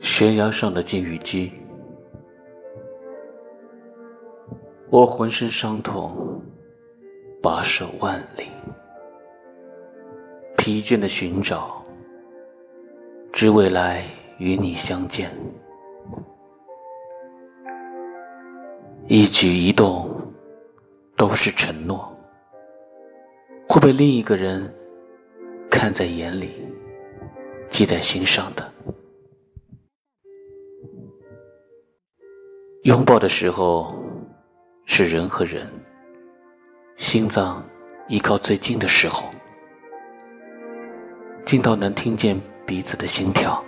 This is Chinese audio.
悬崖上的金鱼姬，我浑身伤痛，跋涉万里，疲倦的寻找，只为来与你相见。一举一动都是承诺，会被另一个人看在眼里，记在心上的。拥抱的时候是人和人心脏依靠最近的时候，近到能听见彼此的心跳。